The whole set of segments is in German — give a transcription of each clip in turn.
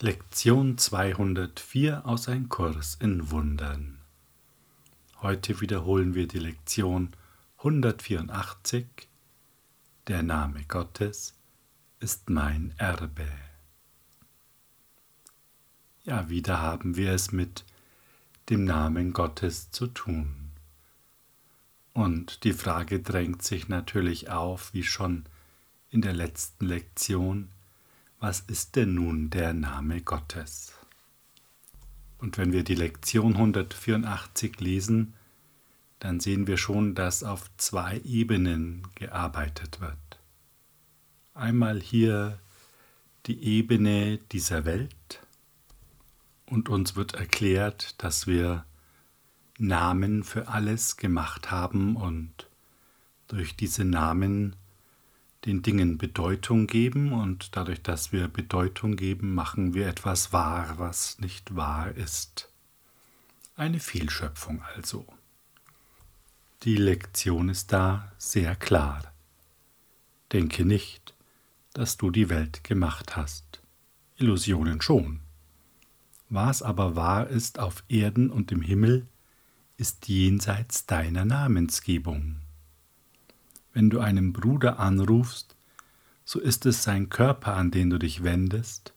Lektion 204 aus Ein Kurs in Wundern. Heute wiederholen wir die Lektion 184. Der Name Gottes ist mein Erbe. Ja, wieder haben wir es mit dem Namen Gottes zu tun. Und die Frage drängt sich natürlich auf, wie schon in der letzten Lektion, was ist denn nun der Name Gottes? Und wenn wir die Lektion 184 lesen, dann sehen wir schon, dass auf zwei Ebenen gearbeitet wird. Einmal hier die Ebene dieser Welt und uns wird erklärt, dass wir Namen für alles gemacht haben und durch diese Namen den Dingen Bedeutung geben und dadurch, dass wir Bedeutung geben, machen wir etwas wahr, was nicht wahr ist. Eine Fehlschöpfung also. Die Lektion ist da sehr klar. Denke nicht, dass du die Welt gemacht hast. Illusionen schon. Was aber wahr ist auf Erden und im Himmel, ist jenseits deiner Namensgebung. Wenn du einen Bruder anrufst, so ist es sein Körper, an den du dich wendest.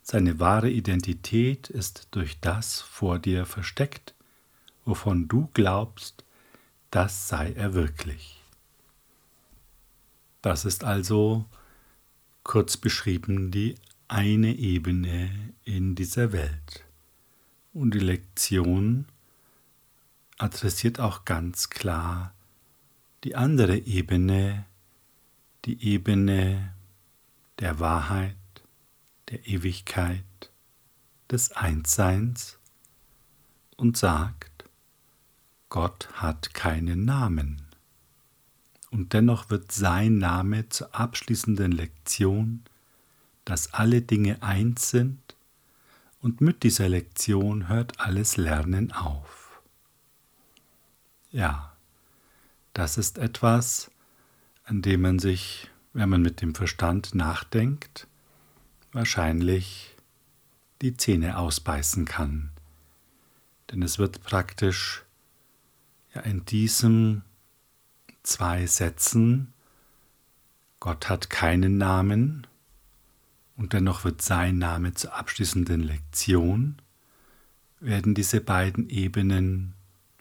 Seine wahre Identität ist durch das vor dir versteckt, wovon du glaubst, das sei er wirklich. Das ist also kurz beschrieben die eine Ebene in dieser Welt. Und die Lektion adressiert auch ganz klar die andere Ebene, die Ebene der Wahrheit, der Ewigkeit, des Einsseins und sagt, Gott hat keinen Namen. Und dennoch wird sein Name zur abschließenden Lektion, dass alle Dinge eins sind, und mit dieser Lektion hört alles Lernen auf. Ja, das ist etwas, an dem man sich, wenn man mit dem Verstand nachdenkt, wahrscheinlich die Zähne ausbeißen kann. Denn es wird praktisch ja in diesen zwei Sätzen, Gott hat keinen Namen und dennoch wird sein Name zur abschließenden Lektion, werden diese beiden Ebenen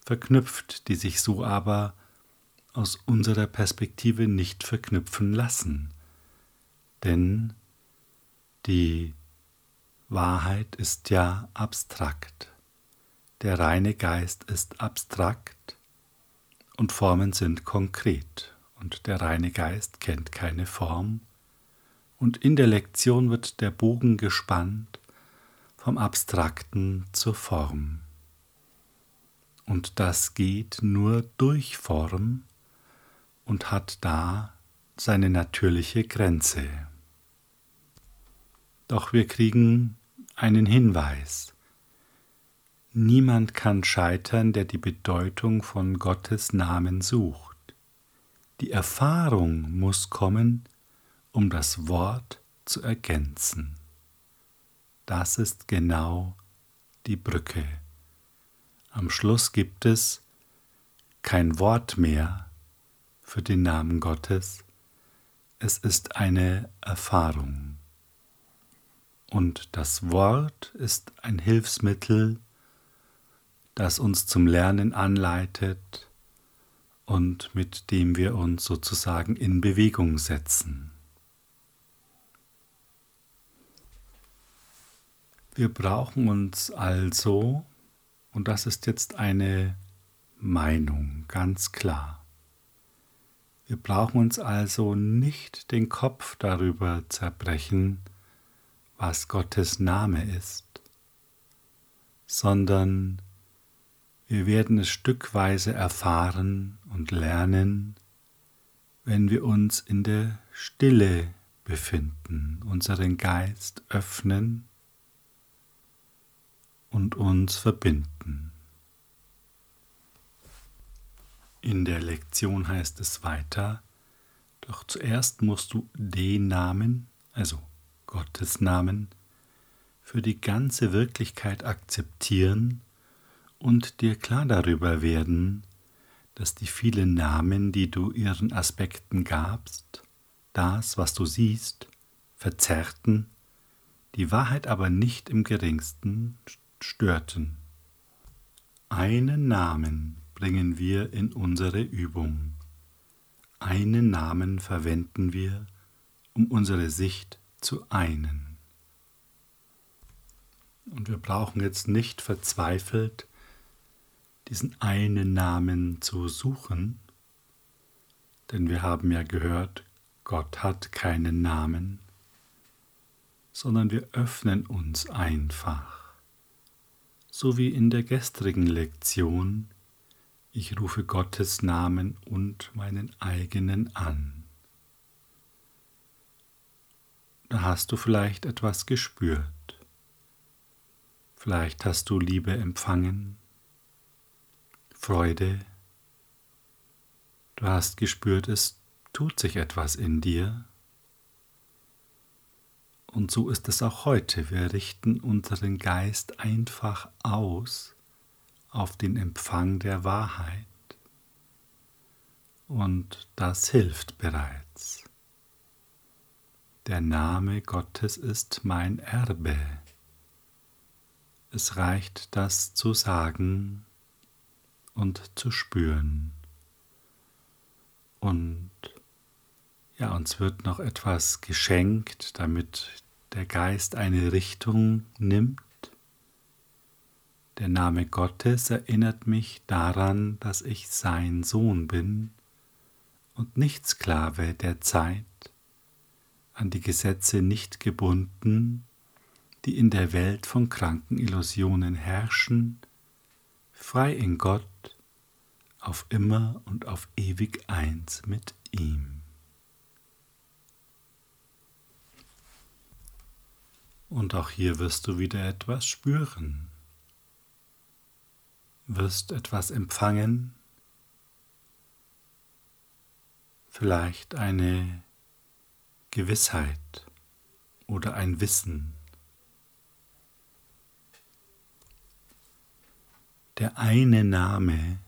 verknüpft, die sich so aber aus unserer Perspektive nicht verknüpfen lassen. Denn die Wahrheit ist ja abstrakt. Der reine Geist ist abstrakt und Formen sind konkret und der reine Geist kennt keine Form und in der Lektion wird der Bogen gespannt vom Abstrakten zur Form. Und das geht nur durch Form, und hat da seine natürliche Grenze. Doch wir kriegen einen Hinweis. Niemand kann scheitern, der die Bedeutung von Gottes Namen sucht. Die Erfahrung muss kommen, um das Wort zu ergänzen. Das ist genau die Brücke. Am Schluss gibt es kein Wort mehr, für den Namen Gottes. Es ist eine Erfahrung. Und das Wort ist ein Hilfsmittel, das uns zum Lernen anleitet und mit dem wir uns sozusagen in Bewegung setzen. Wir brauchen uns also, und das ist jetzt eine Meinung, ganz klar, wir brauchen uns also nicht den Kopf darüber zerbrechen, was Gottes Name ist, sondern wir werden es stückweise erfahren und lernen, wenn wir uns in der Stille befinden, unseren Geist öffnen und uns verbinden. In der Lektion heißt es weiter, doch zuerst musst du den Namen, also Gottes Namen, für die ganze Wirklichkeit akzeptieren und dir klar darüber werden, dass die vielen Namen, die du ihren Aspekten gabst, das, was du siehst, verzerrten, die Wahrheit aber nicht im geringsten störten. Einen Namen bringen wir in unsere Übung. Einen Namen verwenden wir, um unsere Sicht zu einen. Und wir brauchen jetzt nicht verzweifelt diesen einen Namen zu suchen, denn wir haben ja gehört, Gott hat keinen Namen, sondern wir öffnen uns einfach so wie in der gestrigen Lektion, ich rufe Gottes Namen und meinen eigenen an. Da hast du vielleicht etwas gespürt. Vielleicht hast du Liebe empfangen, Freude. Du hast gespürt, es tut sich etwas in dir. Und so ist es auch heute. Wir richten unseren Geist einfach aus auf den Empfang der Wahrheit. Und das hilft bereits. Der Name Gottes ist mein Erbe. Es reicht das zu sagen und zu spüren. Und ja, uns wird noch etwas geschenkt, damit der Geist eine Richtung nimmt. Der Name Gottes erinnert mich daran, dass ich sein Sohn bin und nicht Sklave der Zeit, an die Gesetze nicht gebunden, die in der Welt von kranken Illusionen herrschen, frei in Gott, auf immer und auf ewig eins mit ihm. Und auch hier wirst du wieder etwas spüren, wirst etwas empfangen, vielleicht eine Gewissheit oder ein Wissen. Der eine Name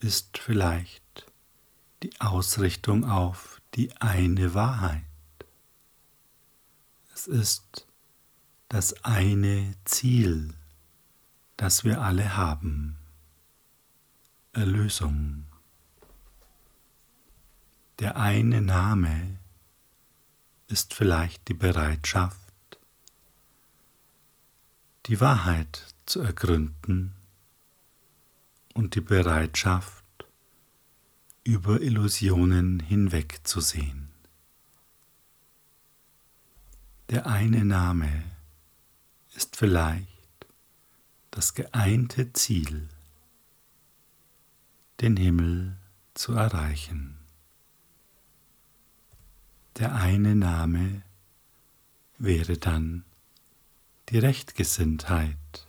ist vielleicht die Ausrichtung auf die eine Wahrheit. Es ist das eine Ziel, das wir alle haben. Erlösung. Der eine Name ist vielleicht die Bereitschaft, die Wahrheit zu ergründen und die Bereitschaft, über Illusionen hinwegzusehen. Der eine Name ist vielleicht das geeinte Ziel, den Himmel zu erreichen. Der eine Name wäre dann die Rechtgesinntheit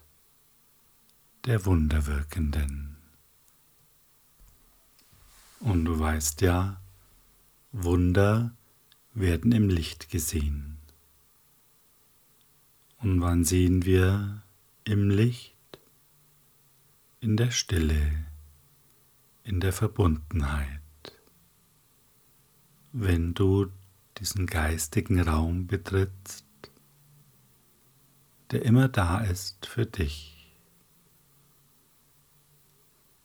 der Wunderwirkenden. Und du weißt ja, Wunder werden im Licht gesehen. Und wann sehen wir im Licht, in der Stille, in der Verbundenheit? Wenn du diesen geistigen Raum betrittst, der immer da ist für dich,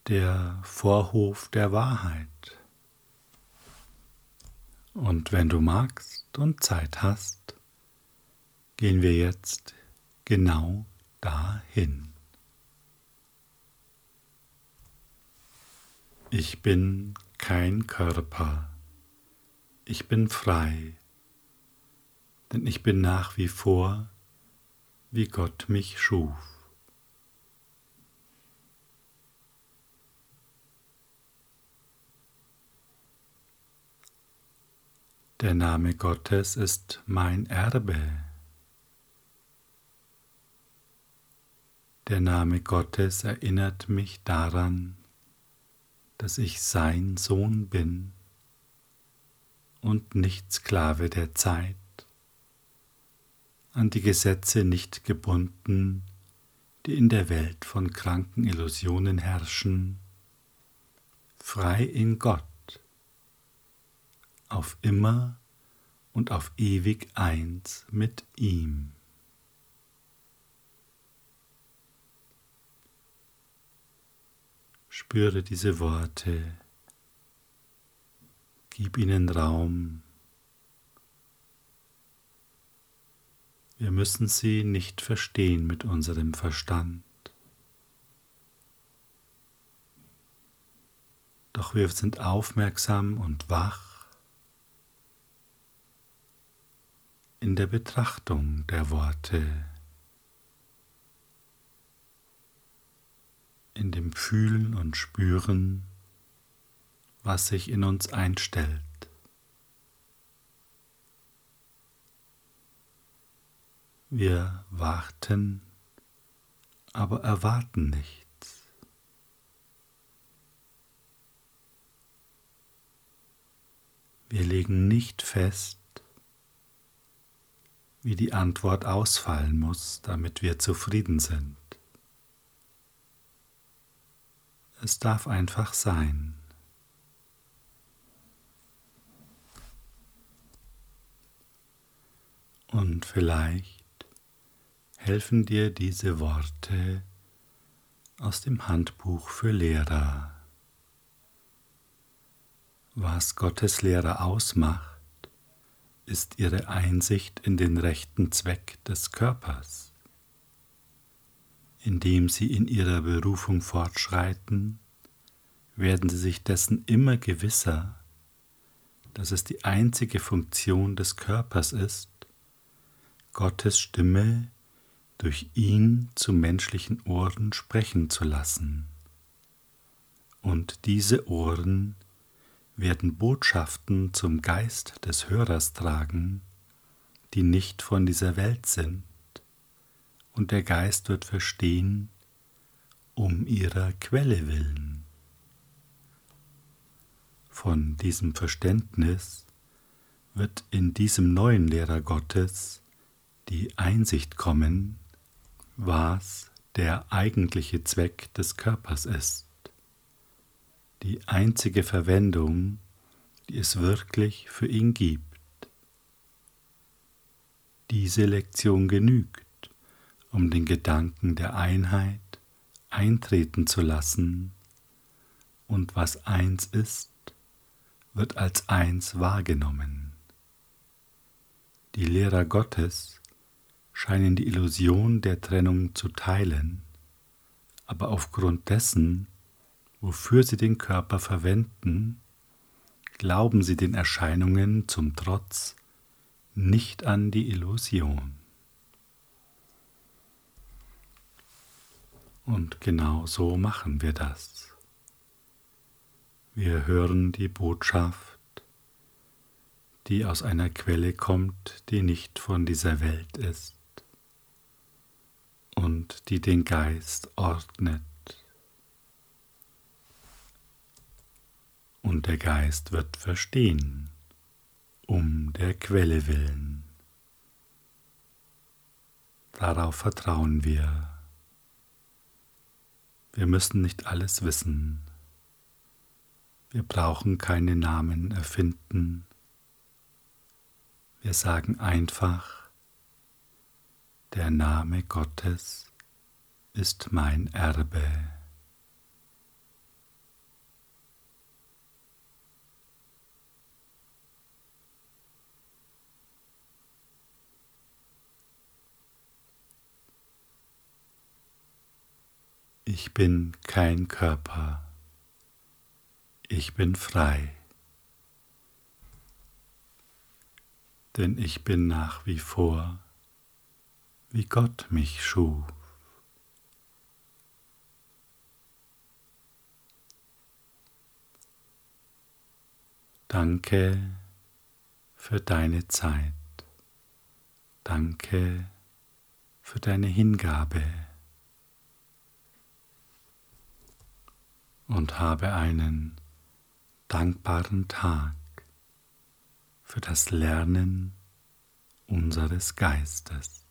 der Vorhof der Wahrheit. Und wenn du magst und Zeit hast, gehen wir jetzt genau dahin. Ich bin kein Körper, ich bin frei, denn ich bin nach wie vor, wie Gott mich schuf. Der Name Gottes ist mein Erbe. Der Name Gottes erinnert mich daran, dass ich sein Sohn bin und nicht Sklave der Zeit, an die Gesetze nicht gebunden, die in der Welt von kranken Illusionen herrschen, frei in Gott, auf immer und auf ewig eins mit ihm. Spüre diese Worte, gib ihnen Raum. Wir müssen sie nicht verstehen mit unserem Verstand. Doch wir sind aufmerksam und wach in der Betrachtung der Worte, in dem Fühlen und Spüren, was sich in uns einstellt. Wir warten, aber erwarten nichts. Wir legen nicht fest, wie die Antwort ausfallen muss, damit wir zufrieden sind. Es darf einfach sein. Und vielleicht helfen dir diese Worte aus dem Handbuch für Lehrer. Was Gottes Lehrer ausmacht, ist ihre Einsicht in den rechten Zweck des Körpers. Indem sie in ihrer Berufung fortschreiten, werden sie sich dessen immer gewisser, dass es die einzige Funktion des Körpers ist, Gottes Stimme durch ihn zu menschlichen Ohren sprechen zu lassen. Und diese Ohren werden Botschaften zum Geist des Hörers tragen, die nicht von dieser Welt sind, und der Geist wird verstehen, um ihrer Quelle willen. Von diesem Verständnis wird in diesem neuen Lehrer Gottes die Einsicht kommen, was der eigentliche Zweck des Körpers ist, die einzige Verwendung, die es wirklich für ihn gibt. Diese Lektion genügt, um den Gedanken der Einheit eintreten zu lassen, und was eins ist, wird als eins wahrgenommen. Die Lehrer Gottes scheinen die Illusion der Trennung zu teilen, aber aufgrund dessen, wofür sie den Körper verwenden, glauben sie den Erscheinungen zum Trotz nicht an die Illusion. Und genau so machen wir das. Wir hören die Botschaft, die aus einer Quelle kommt, die nicht von dieser Welt ist und die den Geist ordnet. Und der Geist wird verstehen, um der Quelle willen. Darauf vertrauen wir. Wir müssen nicht alles wissen. Wir brauchen keine Namen erfinden. Wir sagen einfach, der Name Gottes ist mein Erbe. Ich bin kein Körper, ich bin frei, denn ich bin nach wie vor wie Gott mich schuf. Danke für deine Zeit. Danke für deine Hingabe. Und habe einen dankbaren Tag für das Lernen unseres Geistes.